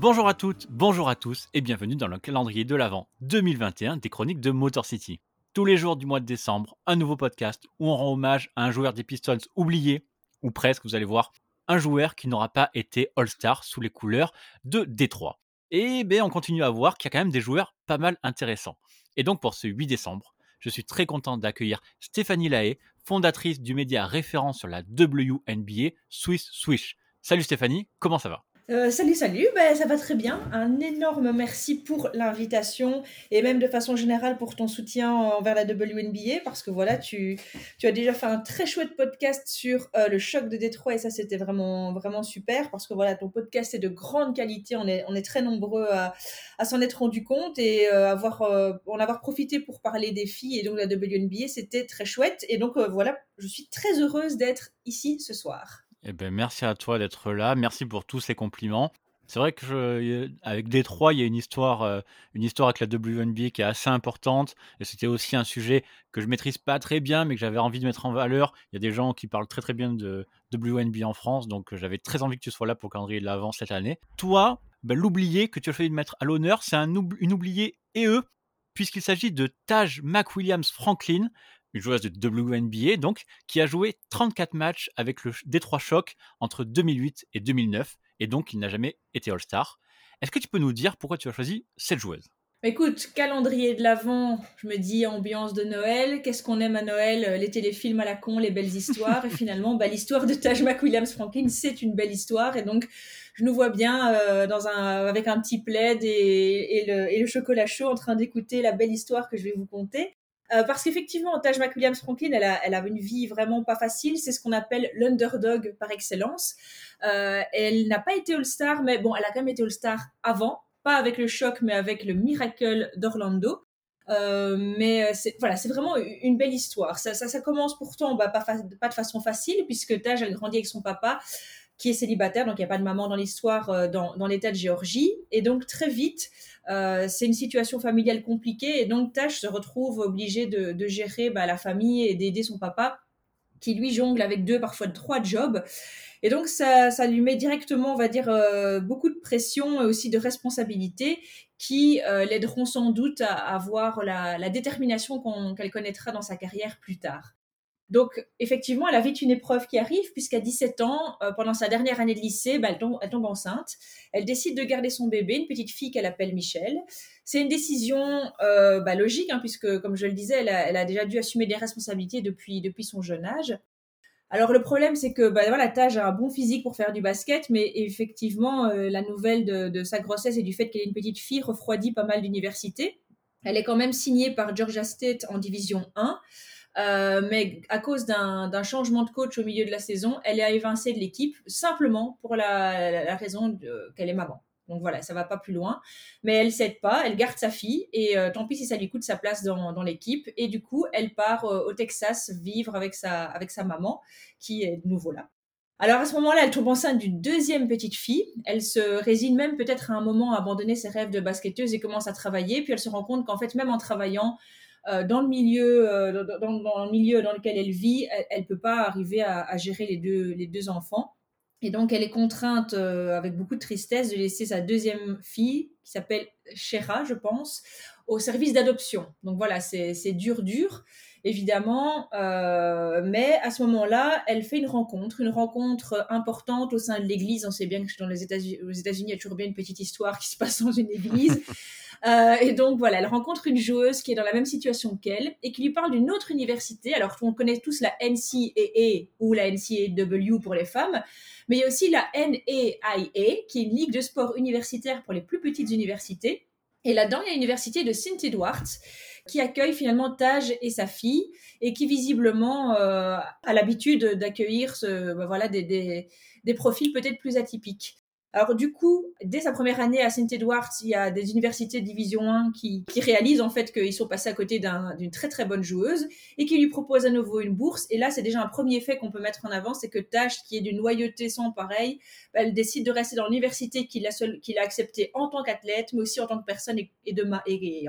Bonjour à toutes, bonjour à tous et bienvenue dans le calendrier de l'Avent 2021 des chroniques de Motor City. Tous les jours du mois de décembre, un nouveau podcast où on rend hommage à un joueur des Pistons oublié, ou presque, vous allez voir, un joueur qui n'aura pas été All-Star sous les couleurs de Détroit. Et bien, on continue à voir qu'il y a quand même des joueurs pas mal intéressants. Et donc pour ce 8 décembre, je suis très content d'accueillir Stéphanie Lahaye, fondatrice du média référent sur la WNBA, Swiss Swish. Salut Stéphanie, comment ça va? Euh, salut, salut, ben, ça va très bien. Un énorme merci pour l'invitation et même de façon générale pour ton soutien envers la WNBA parce que voilà, tu, tu as déjà fait un très chouette podcast sur euh, le choc de Détroit et ça c'était vraiment, vraiment super parce que voilà, ton podcast est de grande qualité. On est, on est très nombreux à, à s'en être rendu compte et euh, avoir, en avoir profité pour parler des filles et donc la WNBA, c'était très chouette. Et donc voilà, je suis très heureuse d'être ici ce soir. Eh ben, merci à toi d'être là. Merci pour tous ces compliments. C'est vrai que je, avec Détroit, il y a une histoire, euh, une histoire avec la WNBA qui est assez importante. Et c'était aussi un sujet que je maîtrise pas très bien, mais que j'avais envie de mettre en valeur. Il y a des gens qui parlent très très bien de WNBA en France, donc j'avais très envie que tu sois là pour le calendrier de l'avant cette année. Toi, ben, l'oublié que tu as fait de mettre à l'honneur, c'est un une oublié et eux, puisqu'il s'agit de Taj McWilliams Franklin, joueuse de WNBA, donc, qui a joué 34 matchs avec le Détroit Shock entre 2008 et 2009, et donc il n'a jamais été All-Star. Est-ce que tu peux nous dire pourquoi tu as choisi cette joueuse? Écoute, calendrier de l'Avent, je me dis ambiance de Noël. Qu'est-ce qu'on aime à Noël euh, Les téléfilms à la con, les belles histoires. Et finalement, bah, l'histoire de Taj McWilliams Franklin, c'est une belle histoire. Et donc, je nous vois bien euh, avec un petit plaid et, le, et le chocolat chaud en train d'écouter la belle histoire que je vais vous conter. Euh, parce qu'effectivement, Taj McWilliams Franklin, elle a, elle a une vie vraiment pas facile. C'est ce qu'on appelle l'underdog par excellence. Euh, elle n'a pas été All-Star, mais bon, elle a quand même été All-Star avant, pas avec le choc, mais avec le Miracle d'Orlando. Euh, mais voilà, c'est vraiment une belle histoire. Ça, commence pourtant bah, pas, de façon facile puisque Taj a grandi avec son papa qui est célibataire, donc il n'y a pas de maman dans l'histoire dans, dans l'État de Géorgie. Et donc très vite, euh, c'est une situation familiale compliquée et donc Tash se retrouve obligé de, gérer bah, la famille et d'aider son papa qui lui jongle avec deux, parfois trois jobs. Et donc ça, ça lui met directement, on va dire, euh, beaucoup de pression et aussi de responsabilité qui euh, l'aideront sans doute à avoir la détermination qu'elle connaîtra dans sa carrière plus tard. Donc, effectivement, elle a vite une épreuve qui arrive, puisqu'à 17 ans, euh, pendant sa dernière année de lycée, bah, elle, tombe, enceinte. Elle décide de garder son bébé, une petite fille qu'elle appelle Michel. C'est une décision euh, bah, logique, hein, puisque, comme je le disais, elle a, déjà dû assumer des responsabilités depuis, son jeune âge. Alors, le problème, c'est que bah, voilà, Taj a un bon physique pour faire du basket, mais effectivement, euh, la nouvelle de, de, sa grossesse et du fait qu'elle est une petite fille refroidit pas mal d'universités. Elle est quand même signée par Georgia State en Division 1. Euh, mais à cause d'un changement de coach au milieu de la saison, elle est évincée de l'équipe simplement pour la, raison qu'elle est maman. Donc voilà, ça va pas plus loin. Mais elle cède pas, elle garde sa fille et euh, tant pis si ça lui coûte sa place dans, l'équipe. Et du coup, elle part euh, au Texas vivre avec sa, avec sa maman qui est de nouveau là. Alors à ce moment-là, elle tombe enceinte d'une deuxième petite fille. Elle se résigne même peut-être à un moment à abandonner ses rêves de basketteuse et commence à travailler. Puis elle se rend compte qu'en fait, même en travaillant, dans le milieu, euh, dans, le milieu dans lequel elle vit, elle, ne peut pas arriver à, gérer les deux, les deux enfants. Et donc, elle est contrainte, euh, avec beaucoup de tristesse, de laisser sa deuxième fille, qui s'appelle Shera, je pense, au service d'adoption. Donc voilà, c'est dur, dur, évidemment. mais à ce moment-là, elle fait une rencontre, une rencontre importante au sein de l'Église. On sait bien que dans les États-Unis, États-Unis, il y a toujours bien une petite histoire qui se passe dans une Église. Euh, et donc voilà, elle rencontre une joueuse qui est dans la même situation qu'elle et qui lui parle d'une autre université. Alors on connaît tous la NCAA ou la NCAW pour les femmes, mais il y a aussi la NAIA qui est une ligue de sport universitaire pour les plus petites universités. Et là-dedans, il y a l'université de St. Edwards qui accueille finalement Taj et sa fille et qui visiblement euh, a l'habitude d'accueillir ce, ben voilà, des, des, des profils peut-être plus atypiques. Alors du coup, dès sa première année à St. Edwards, il y a des universités de Division 1 qui, réalisent en fait qu'ils sont passés à côté d'une très très bonne joueuse et qui lui proposent à nouveau une bourse. Et là, c'est déjà un premier fait qu'on peut mettre en avant, c'est que Tash, qui est d'une loyauté sans pareil, bah, elle décide de rester dans l'université qu'il a, a acceptée en tant qu'athlète, mais aussi en tant que personne et, de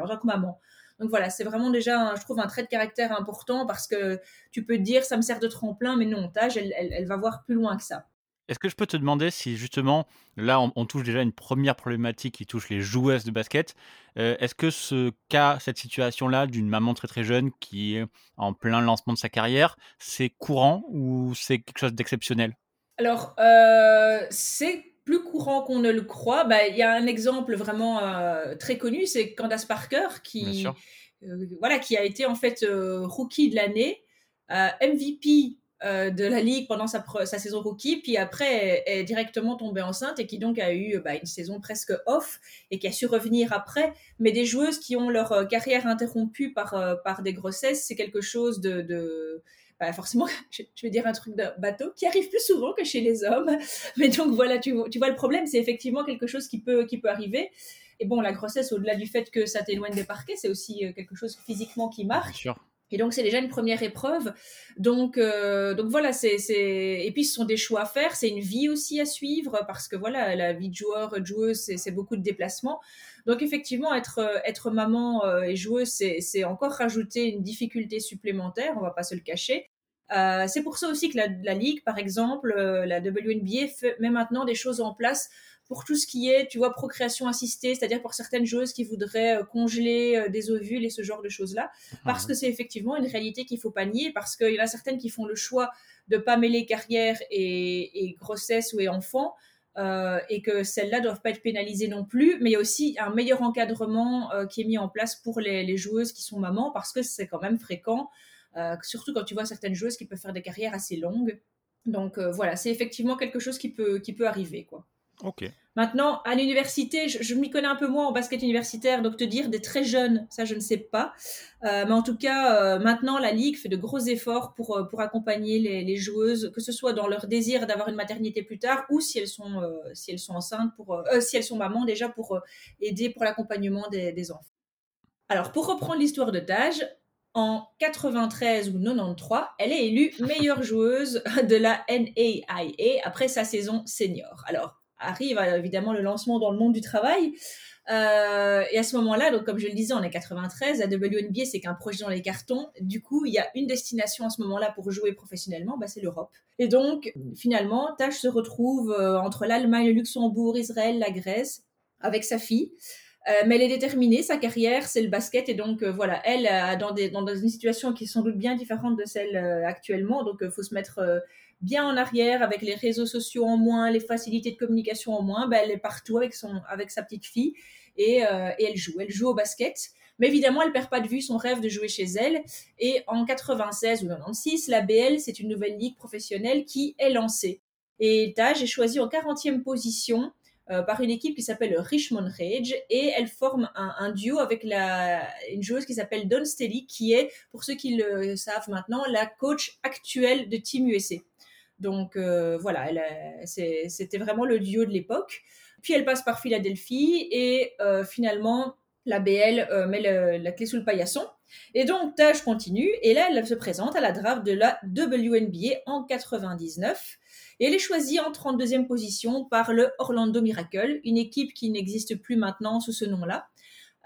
en tant que maman. Donc voilà, c'est vraiment déjà, je trouve, un trait de caractère important parce que tu peux te dire, ça me sert de tremplin, mais non, Taj, elle va voir plus loin que ça. Est-ce que je peux te demander si justement, là, on, on touche déjà une première problématique qui touche les joueuses de basket. Euh, Est-ce que ce cas, cette situation-là d'une maman très très jeune qui est en plein lancement de sa carrière, c'est courant ou c'est quelque chose d'exceptionnel? Alors, euh, c'est plus courant qu'on ne le croit. Bah, Il y a un exemple vraiment euh, très connu, c'est Candace Parker qui, voilà, qui a été en fait rookie de l'année, MVP euh, de la ligue pendant sa, sa saison rookie, puis après est, est directement tombée enceinte et qui donc a eu bah, une saison presque off et qui a su revenir après. Mais des joueuses qui ont leur euh, carrière interrompue par, euh, par des grossesses, c'est quelque chose de... de bah, forcément, je, je vais dire un truc de bateau, qui arrive plus souvent que chez les hommes. Mais donc voilà, tu, vois- tu vois le problème, c'est effectivement quelque chose qui peut, qui peut arriver. Et bon, la grossesse, au-delà du fait que ça t'éloigne des parquets, c'est aussi quelque chose physiquement qui Bien marque. sûr. Et donc, c'est déjà une première épreuve. Donc, euh, voilà, c'est. Et puis, ce sont des choix à faire. C'est une vie aussi à suivre parce que voilà, la vie de joueur, joueuse, c'est, beaucoup de déplacements. Donc, effectivement, être, euh, maman euh, et joueuse, c'est, encore rajouter une difficulté supplémentaire. On va pas se le cacher. C'est pour ça aussi que la, Ligue, par exemple, la WNBA fait, met maintenant des choses en place pour tout ce qui est, tu vois, procréation assistée, c'est-à-dire pour certaines joueuses qui voudraient euh, congeler euh, des ovules et ce genre de choses-là parce que c'est effectivement une réalité qu'il faut pas nier, parce qu'il y en a certaines qui font le choix de pas mêler carrière et, et grossesse ou et enfant, euh, et que celles-là doivent pas être pénalisées non plus, mais il y a aussi un meilleur encadrement euh, qui est mis en place pour les, les joueuses qui sont mamans, parce que c'est quand même fréquent, euh, surtout quand tu vois certaines joueuses qui peuvent faire des carrières assez longues. Donc voilà, c'est effectivement quelque chose qui peut, qui peut arriver, quoi. Maintenant, à l'université, je, m'y connais un peu moins en basket universitaire, donc te dire des très jeunes, ça je ne sais pas. Euh, mais en tout cas, euh, maintenant, la Ligue fait de gros efforts pour, euh, pour accompagner les, joueuses, que ce soit dans leur désir d'avoir une maternité plus tard ou si elles sont, si elles sont enceintes, pour, si elles sont mamans déjà pour aider pour l'accompagnement des, enfants. Alors, pour reprendre l'histoire de Taj, en 93 ou 93, elle est élue meilleure joueuse de la NAIA après sa saison senior. Alors, arrive évidemment le lancement dans le monde du travail. Euh, et à ce moment-là, donc comme je le disais, on est 93, la WNBA c'est qu'un projet dans les cartons. Du coup, il y a une destination à ce moment-là pour jouer professionnellement, bah, c'est l'Europe. Et donc, finalement, Tash se retrouve euh, entre l'Allemagne, le Luxembourg, Israël, la Grèce, avec sa fille. Euh, mais elle est déterminée, sa carrière, c'est le basket, et donc euh, voilà, elle, euh, dans, des, dans, une situation qui est sans doute bien différente de celle actuellement, donc il faut se mettre bien en arrière, avec les réseaux sociaux en moins, les facilités de communication en moins, ben, elle est partout avec, son, avec sa petite fille, et, euh, elle joue, elle joue au basket. Mais évidemment, elle perd pas de vue son rêve de jouer chez elle. Et en 96 ou 96, la BL, c'est une nouvelle ligue professionnelle qui est lancée. Et Taj est choisie en 40e position euh, par une équipe qui s'appelle Richmond Rage et elle forme un, un duo avec la, une joueuse qui s'appelle Don Stelly qui est, pour ceux qui le savent maintenant, la coach actuelle de Team USA. Donc euh, voilà, c'était vraiment le duo de l'époque. Puis elle passe par Philadelphie et euh, finalement la BL euh, met la clé sous le paillasson. Et donc Taj continue et là elle se présente à la draft de la WNBA en 99. Et elle est choisie en 32e position par le Orlando Miracle, une équipe qui n'existe plus maintenant sous ce nom-là.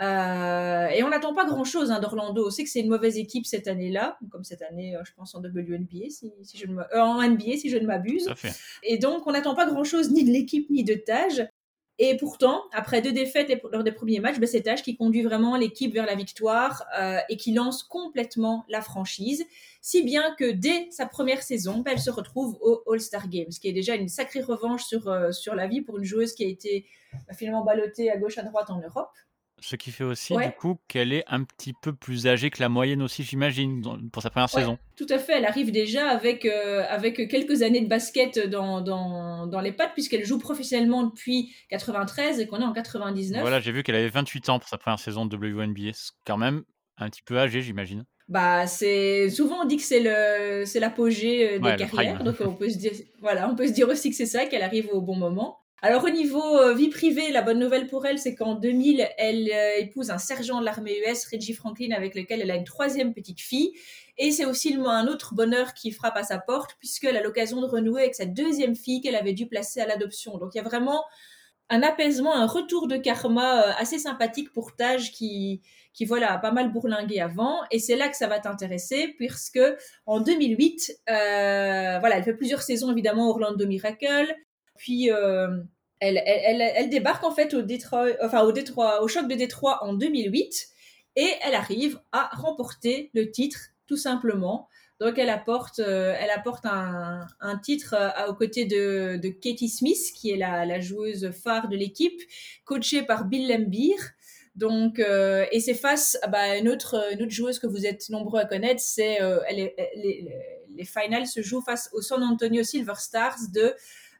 Euh, et on n'attend pas grand-chose hein, d'Orlando. On sait que c'est une mauvaise équipe cette année-là, comme cette année, euh, je pense, en WNBA, si, si je ne euh, en NBA, si je ne m'abuse. Et donc, on n'attend pas grand-chose ni de l'équipe ni de Taj. Et pourtant, après deux défaites lors des premiers matchs, ben c'est Taj qui conduit vraiment l'équipe vers la victoire et qui lance complètement la franchise. Si bien que dès sa première saison, ben elle se retrouve au All-Star Games, ce qui est déjà une sacrée revanche sur, sur la vie pour une joueuse qui a été ben, finalement ballottée à gauche à droite en Europe. Ce qui fait aussi, ouais. du coup, qu'elle est un petit peu plus âgée que la moyenne aussi, j'imagine, pour sa première ouais, saison. Tout à fait, elle arrive déjà avec, euh, avec quelques années de basket dans, dans, dans les pattes, puisqu'elle joue professionnellement depuis 93 et qu'on est en 99. Voilà, j'ai vu qu'elle avait 28 ans pour sa première saison de WNBA. C'est quand même un petit peu âgé, j'imagine. Bah, c'est souvent on dit que c'est le c'est l'apogée des ouais, carrières, donc on peut se dire voilà, on peut se dire aussi que c'est ça qu'elle arrive au bon moment. Alors au niveau euh, vie privée, la bonne nouvelle pour elle, c'est qu'en 2000, elle euh, épouse un sergent de l'armée US, Reggie Franklin, avec lequel elle a une troisième petite fille. Et c'est aussi un autre bonheur qui frappe à sa porte, puisqu'elle a l'occasion de renouer avec sa deuxième fille qu'elle avait dû placer à l'adoption. Donc il y a vraiment un apaisement, un retour de karma assez sympathique pour Taj qui, qui voilà, a pas mal bourlingué avant. Et c'est là que ça va t'intéresser, puisque en 2008, voilà, elle fait plusieurs saisons évidemment Orlando Miracle. Puis elle, elle, elle, débarque en fait au Détroit, enfin au Détroit, au choc de Détroit en 2008 et elle arrive à remporter le titre tout simplement. Donc elle apporte, euh, elle apporte un, un titre euh, aux côtés de, de, Katie Smith, qui est la, joueuse phare de l'équipe, coachée par Bill Lambier. Donc, euh, et c'est face à bah, une, autre, une autre joueuse que vous êtes nombreux à connaître, c'est les, les, finals se jouent face au San Antonio Silver Stars de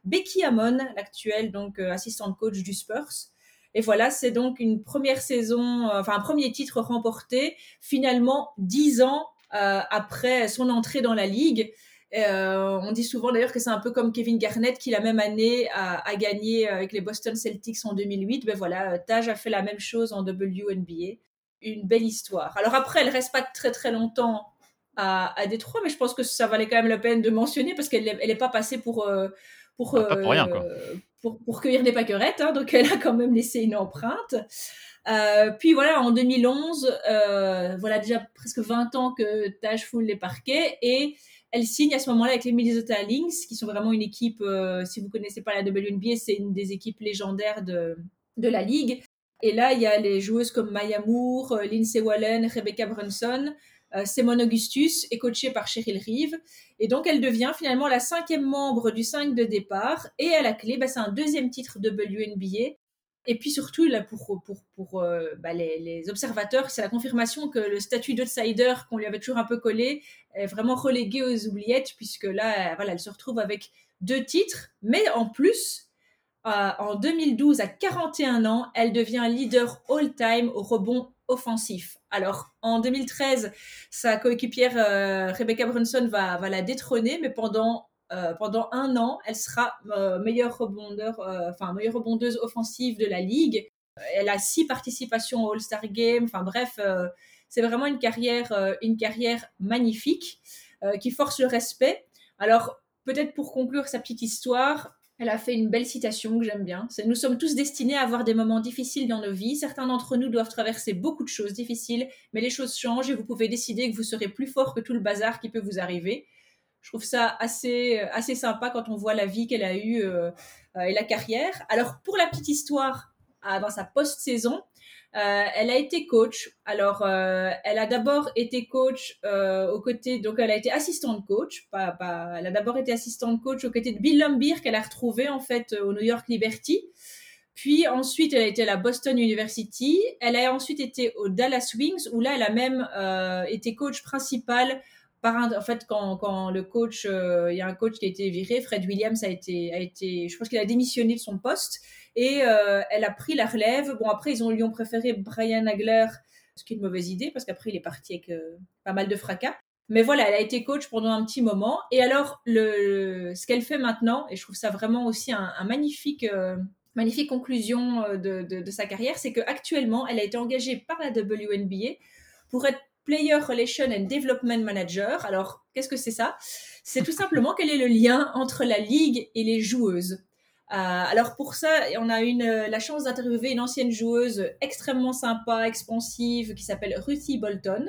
Becky Hammon, l'actuelle donc assistante coach du Spurs. Et voilà, c'est donc une première saison, enfin un premier titre remporté, finalement dix ans euh, après son entrée dans la ligue. Euh, on dit souvent d'ailleurs que c'est un peu comme Kevin Garnett qui la même année a, gagné avec les Boston Celtics en 2008. Ben voilà, Taj a fait la même chose en WNBA. Une belle histoire. Alors après, elle reste pas très très longtemps à, à Détroit, mais je pense que ça valait quand même la peine de mentionner parce qu'elle n'est pas passée pour euh, pour, pour, pour, cueillir des pâquerettes, hein, donc elle a quand même laissé une empreinte. Euh, puis voilà, en 2011, euh, voilà déjà presque 20 ans que Taj foule les parquets et elle signe à ce moment-là avec les Minnesota Lynx, qui sont vraiment une équipe, euh, si vous connaissez pas la WNBA, c'est une des équipes légendaires de, de la ligue. Et là, il y a les joueuses comme Maya Moore, Lindsay Wallen, Rebecca Brunson, Simone Augustus est coachée par Cheryl Reeve. Et donc, elle devient finalement la cinquième membre du 5 de départ. Et à la clé, bah, c'est un deuxième titre WNBA et puis surtout, là, pour, pour, pour euh, bah, les, les, observateurs, c'est la confirmation que le statut d'outsider qu'on lui avait toujours un peu collé est vraiment relégué aux oubliettes, puisque là, voilà, elle se retrouve avec deux titres, mais en plus, euh, en 2012, à 41 ans, elle devient leader all-time au rebond offensif. Alors, en 2013, sa coéquipière euh, Rebecca Brunson va, la détrôner, mais pendant euh, un an, elle sera meilleure rebondeur, enfin meilleure rebondeuse offensive de la ligue. Elle a six participations au All-Star Game. Enfin bref, c'est vraiment une carrière, une carrière magnifique qui force le respect. Alors peut-être pour conclure sa petite histoire, elle a fait une belle citation que j'aime bien. C'est Nous sommes tous destinés à avoir des moments difficiles dans nos vies. Certains d'entre nous doivent traverser beaucoup de choses difficiles, mais les choses changent et vous pouvez décider que vous serez plus fort que tout le bazar qui peut vous arriver je trouve ça assez, euh, assez sympa quand on voit la vie qu'elle a eue euh, euh, et la carrière. Alors, pour la petite histoire, dans sa post-saison, elle a été coach. Alors, elle a d'abord été coach aux côtés, donc elle a été assistante coach. Pas, elle a d'abord été assistante coach aux côtés de Bill Lambier qu'elle a retrouvé en fait au New York Liberty. Puis ensuite, elle a été à la Boston University. Elle a ensuite été au Dallas Wings où là, elle a même été coach principal en fait, quand, quand le coach, euh, il y a un coach qui a été viré, Fred Williams a été, a été je pense qu'il a démissionné de son poste et euh, elle a pris la relève. Bon, après, ils ont, lui ont préféré Brian Nagler, ce qui est une mauvaise idée parce qu'après, il est parti avec euh, pas mal de fracas. Mais voilà, elle a été coach pendant un petit moment. Et alors, le, ce qu'elle fait maintenant, et je trouve ça vraiment aussi un, magnifique, magnifique conclusion de, de, de sa carrière, c'est qu'actuellement, elle a été engagée par la WNBA pour être Player Relation and Development Manager. Alors, qu'est-ce que c'est ça? C'est tout simplement quel est le lien entre la ligue et les joueuses. Euh, alors pour ça, on a eu la chance d'interviewer une ancienne joueuse extrêmement sympa, expansive, qui s'appelle Ruthie Bolton.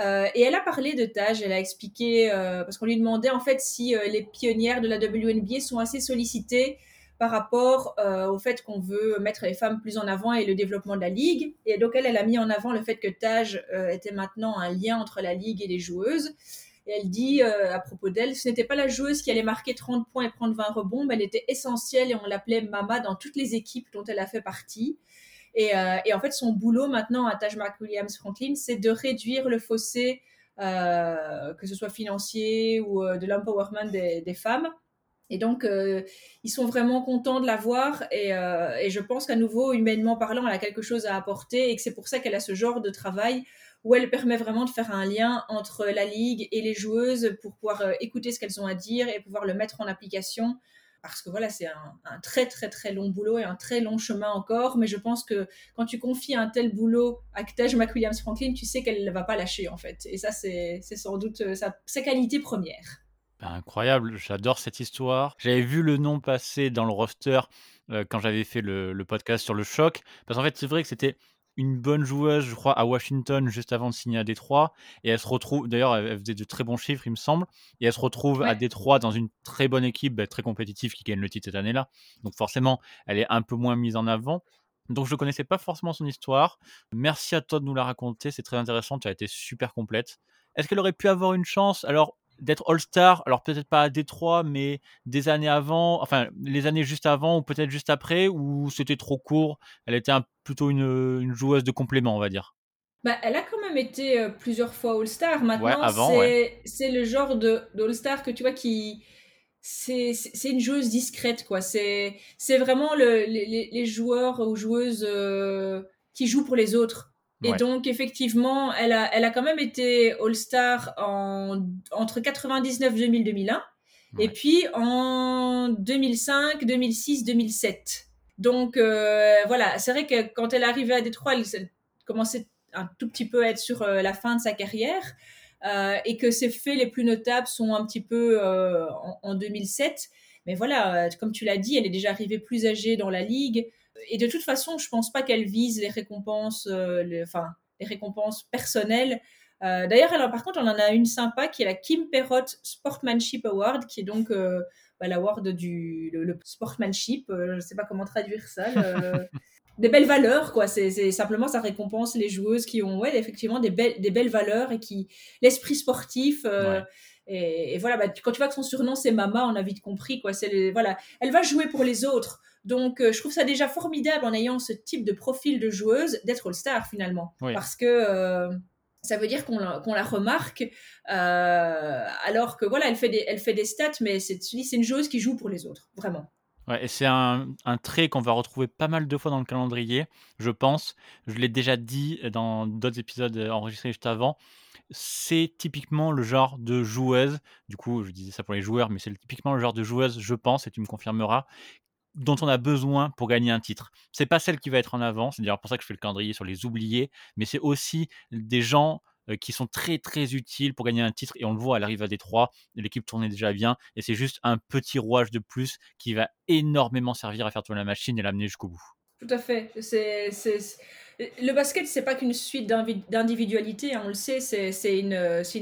Euh, et elle a parlé de Taj, elle a expliqué, euh, parce qu'on lui demandait en fait si les pionnières de la WNBA sont assez sollicitées par rapport euh, au fait qu'on veut mettre les femmes plus en avant et le développement de la ligue. Et donc elle, elle a mis en avant le fait que Taj euh, était maintenant un lien entre la ligue et les joueuses. Et elle dit euh, à propos d'elle, ce n'était pas la joueuse qui allait marquer 30 points et prendre 20 rebonds, mais elle était essentielle et on l'appelait Mama dans toutes les équipes dont elle a fait partie. Et, et en fait, son boulot maintenant à Taj McWilliams Franklin, c'est de réduire le fossé, que ce soit financier ou de l'empowerment des, femmes et donc, euh, ils sont vraiment contents de la voir. Euh, et, je pense qu'à nouveau, humainement parlant, elle a quelque chose à apporter et que c'est pour ça qu'elle a ce genre de travail où elle permet vraiment de faire un lien entre la ligue et les joueuses pour pouvoir euh, écouter ce qu'elles ont à dire et pouvoir le mettre en application. Parce que voilà, c'est un, très très très long boulot et un très long chemin encore. Mais je pense que quand tu confies un tel boulot à Taj McWilliams Franklin, tu sais qu'elle ne va pas lâcher en fait. Et ça, c'est sans doute sa, sa qualité première. Bah, incroyable, j'adore cette histoire. J'avais vu le nom passer dans le roster, heu, quand j'avais fait le podcast sur le choc. Parce qu'en fait, c'est vrai que c'était une bonne joueuse, je crois, à Washington juste avant de signer à Détroit et elle se retrouve d'ailleurs, elle faisait de très bons chiffres, il me semble et elle se retrouve à. Détroit dans une très bonne équipe, bah, très compétitive qui gagne le titre cette année-là. Donc forcément, elle est un peu moins mise en avant. Donc je connaissais pas forcément son histoire. Merci à toi de nous la raconter, c'est très intéressant, tu as été super complète. Est-ce qu'elle aurait pu avoir une chance? Alors d'être All-Star? Alors peut-être pas à Détroit, mais des années avant, enfin les années juste avant ou peut-être juste après ou c'était trop court? Elle était un plutôt une, joueuse de complément, on va dire? Bah, elle a quand même été, heu, plusieurs fois All-Star. Maintenant, ouais. c'est le genre de d'All-Star que tu vois qui c'est une joueuse discrète, quoi. C'est vraiment le les joueurs ou joueuses, heu, qui jouent pour les autres et Ouais, donc effectivement, elle a elle a quand même été All-Star en entre 99-2000-2001 et ouais, puis en 2005-2006-2007. Donc heu, voilà, c'est vrai que quand elle est arrivée à Détroit, elle elle commençait un tout petit peu à être sur euh, la fin de sa carrière euh, et que ses faits les plus notables sont un petit peu euh, en, en 2007. Mais voilà, euh, comme tu l'as dit, elle est déjà arrivée plus âgée dans la ligue. Et de toute façon, je pense pas qu'elle vise les récompenses, euh, les, enfin, les récompenses personnelles. Euh, D'ailleurs, par contre, on en a une sympa qui est la Kim Perrott Sportsmanship Award, qui est donc euh, bah, l'award du le, le sportsmanship. Euh, je sais pas comment traduire ça. Le, des belles valeurs, quoi. C'est simplement ça récompense les joueuses qui ont, ouais, effectivement des belles, des belles valeurs et qui l'esprit sportif. euh, ouais. et, et voilà, bah, quand tu vois que son surnom c'est Mama, on a vite compris, quoi. C'est voilà, elle va jouer pour les autres. Donc, euh, je trouve ça déjà formidable en ayant ce type de profil de joueuse d'être All-Star finalement, Oui. parce que euh, ça veut dire qu'on la, remarque, euh, alors que voilà, elle fait des, elle fait des stats, mais c'est c'est une joueuse qui joue pour les autres, vraiment. Ouais et c'est un un trait qu'on va retrouver pas mal de fois dans le calendrier, je pense. Je l'ai déjà dit, dans d'autres épisodes, enregistrés juste avant. C'est typiquement le genre de joueuse, du coup, je disais ça pour les joueurs, mais c'est typiquement le genre de joueuse, je pense et tu me confirmeras, dont on a besoin pour gagner un titre. C'est pas celle qui va être en avant, c'est d'ailleurs pour ça que je fais le calendrier sur les oubliés, mais c'est aussi des gens, heu, qui sont très, très utiles pour gagner un titre et on le voit, elle arrive à Détroit, l'équipe tournait déjà bien et c'est juste un petit rouage de plus qui va énormément servir à faire tourner la machine et l'amener jusqu'au bout. Tout à fait. C'est- Le basket, c'est pas qu'une suite d'individualités, hein, on le sait, c'est, une,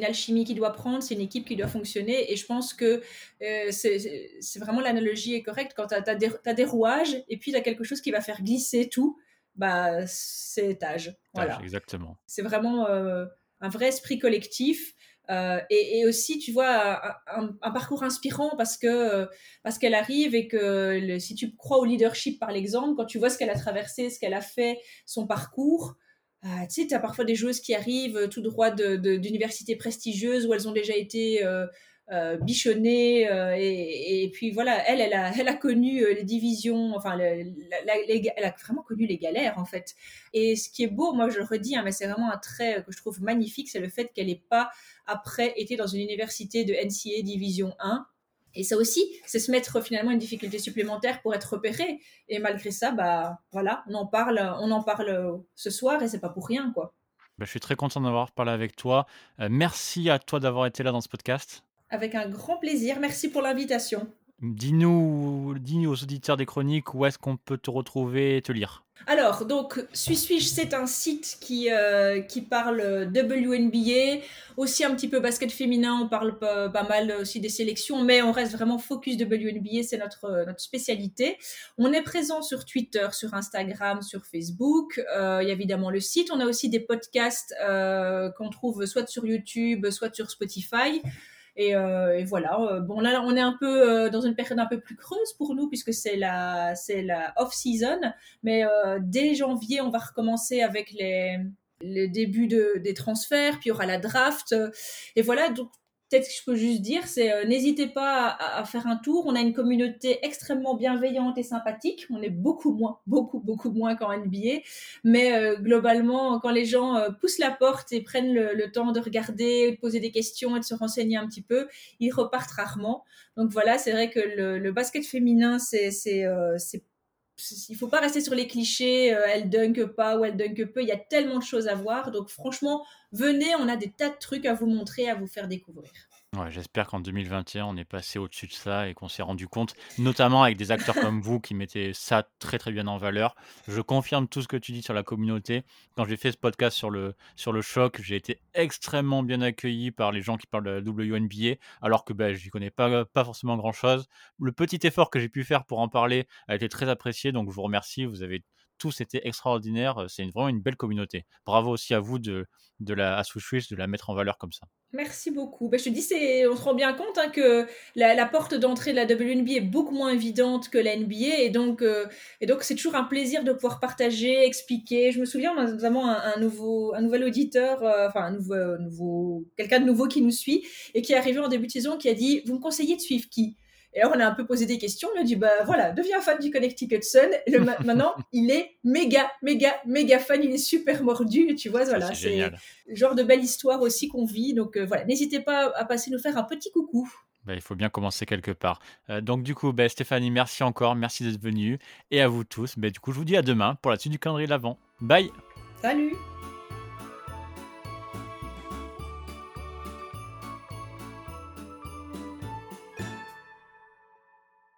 alchimie qui doit prendre, c'est une équipe qui doit fonctionner. Et je pense que euh, c'est, vraiment l'analogie est correcte. Quand tu as, des, rouages et puis tu as quelque chose qui va faire glisser tout, bah, c'est étage. Voilà. exactement. C'est vraiment euh, un vrai esprit collectif. Euh, et, et, aussi, tu vois, un, un, parcours inspirant parce que parce qu'elle arrive et que si tu crois au leadership, par l'exemple, quand tu vois ce qu'elle a traversé, ce qu'elle a fait, son parcours, euh, tu sais, tu as parfois des joueuses qui arrivent tout droit d'universités prestigieuses où elles ont déjà été euh, bichonnées euh, et, puis voilà, elle, elle a, connu euh, les divisions, enfin, elle a vraiment connu les galères en fait. Et ce qui est beau, moi je le redis, hein, mais c'est vraiment un trait que je trouve magnifique, c'est le fait qu'elle n'ait pas après été dans une université de NCA Division 1. Et ça aussi, c'est se mettre finalement une difficulté supplémentaire pour être repéré. Et malgré ça, bah voilà, on en parle, on en parle ce soir et c'est pas pour rien quoi. Bah, je suis très content d'avoir parlé avec toi. Merci à toi d'avoir été là dans ce podcast. Avec un grand plaisir. Merci pour l'invitation. Dis-nous, dis aux auditeurs des chroniques où est-ce qu'on peut te retrouver et te lire. Alors, donc, Suis Switch, c'est un site qui, euh, qui parle WNBA, aussi un petit peu basket féminin, on parle pas, pas, mal aussi des sélections, mais on reste vraiment focus WNBA, c'est notre, notre spécialité. On est présent sur Twitter, sur Instagram, sur Facebook, euh, il y a évidemment le site, on a aussi des podcasts euh, qu'on trouve soit sur YouTube, soit sur Spotify. Et, euh, et, voilà. Bon, là, on est un peu euh, dans une période un peu plus creuse pour nous puisque c'est la, c'est la off-season. Mais euh, dès janvier, on va recommencer avec les, les débuts de, des transferts, puis il y aura la draft. Et voilà. Donc, peut-être que je peux juste dire, c'est euh, n'hésitez pas à, faire un tour. On a une communauté extrêmement bienveillante et sympathique. On est beaucoup moins, beaucoup, beaucoup moins qu'en NBA. Mais euh, globalement, quand les gens euh, poussent la porte et prennent le, temps de regarder, de poser des questions et de se renseigner un petit peu, ils repartent rarement. Donc voilà, c'est vrai que le, le basket féminin, c'est il faut pas rester sur les clichés, euh, elle dunk pas ou elle dunk peu, il y a tellement de choses à voir. Donc franchement, venez, on a des tas de trucs à vous montrer, à vous faire découvrir. J'espère qu'en 2021, on est passé au-dessus de ça et qu'on s'est rendu compte, notamment avec des acteurs comme vous qui mettaient ça très, très bien en valeur. Je confirme tout ce que tu dis sur la communauté. Quand j'ai fait ce podcast sur le, sur le choc, j'ai été extrêmement bien accueilli par les gens qui parlent de la WNBA, alors que ben, je n'y connais pas, pas forcément grand-chose. Le petit effort que j'ai pu faire pour en parler a été très apprécié, donc je vous remercie. Vous avez tous été extraordinaires. C'est vraiment une belle communauté. Bravo aussi à vous de, la à Switch de la mettre en valeur comme ça. Merci beaucoup. Ben, je te dis, on se rend bien compte hein, que la, porte d'entrée de la WNBA est beaucoup moins évidente que la NBA, et donc, c'est toujours un plaisir de pouvoir partager, expliquer. Je me souviens, notamment un, un nouveau, un nouvel auditeur, euh, enfin un nouveau quelqu'un de nouveau qui nous suit et qui est arrivé en début de saison, qui a dit, vous me conseillez de suivre qui? Et alors, on a un peu posé des questions. On a dit, bah voilà, deviens fan du Connecticut Sun. Et le, maintenant, il est méga, méga, méga fan. Il est super mordu. Tu vois, voilà, c'est le genre de belle histoire aussi qu'on vit. Donc euh, voilà, n'hésitez pas à passer nous faire un petit coucou. Bah, il faut bien commencer quelque part. Euh, donc du coup, bah, Stéphanie, merci encore, merci d'être venue. Et à vous tous, bah, du coup, je vous dis à demain pour la suite du calendrier de l'Avent. Bye Salut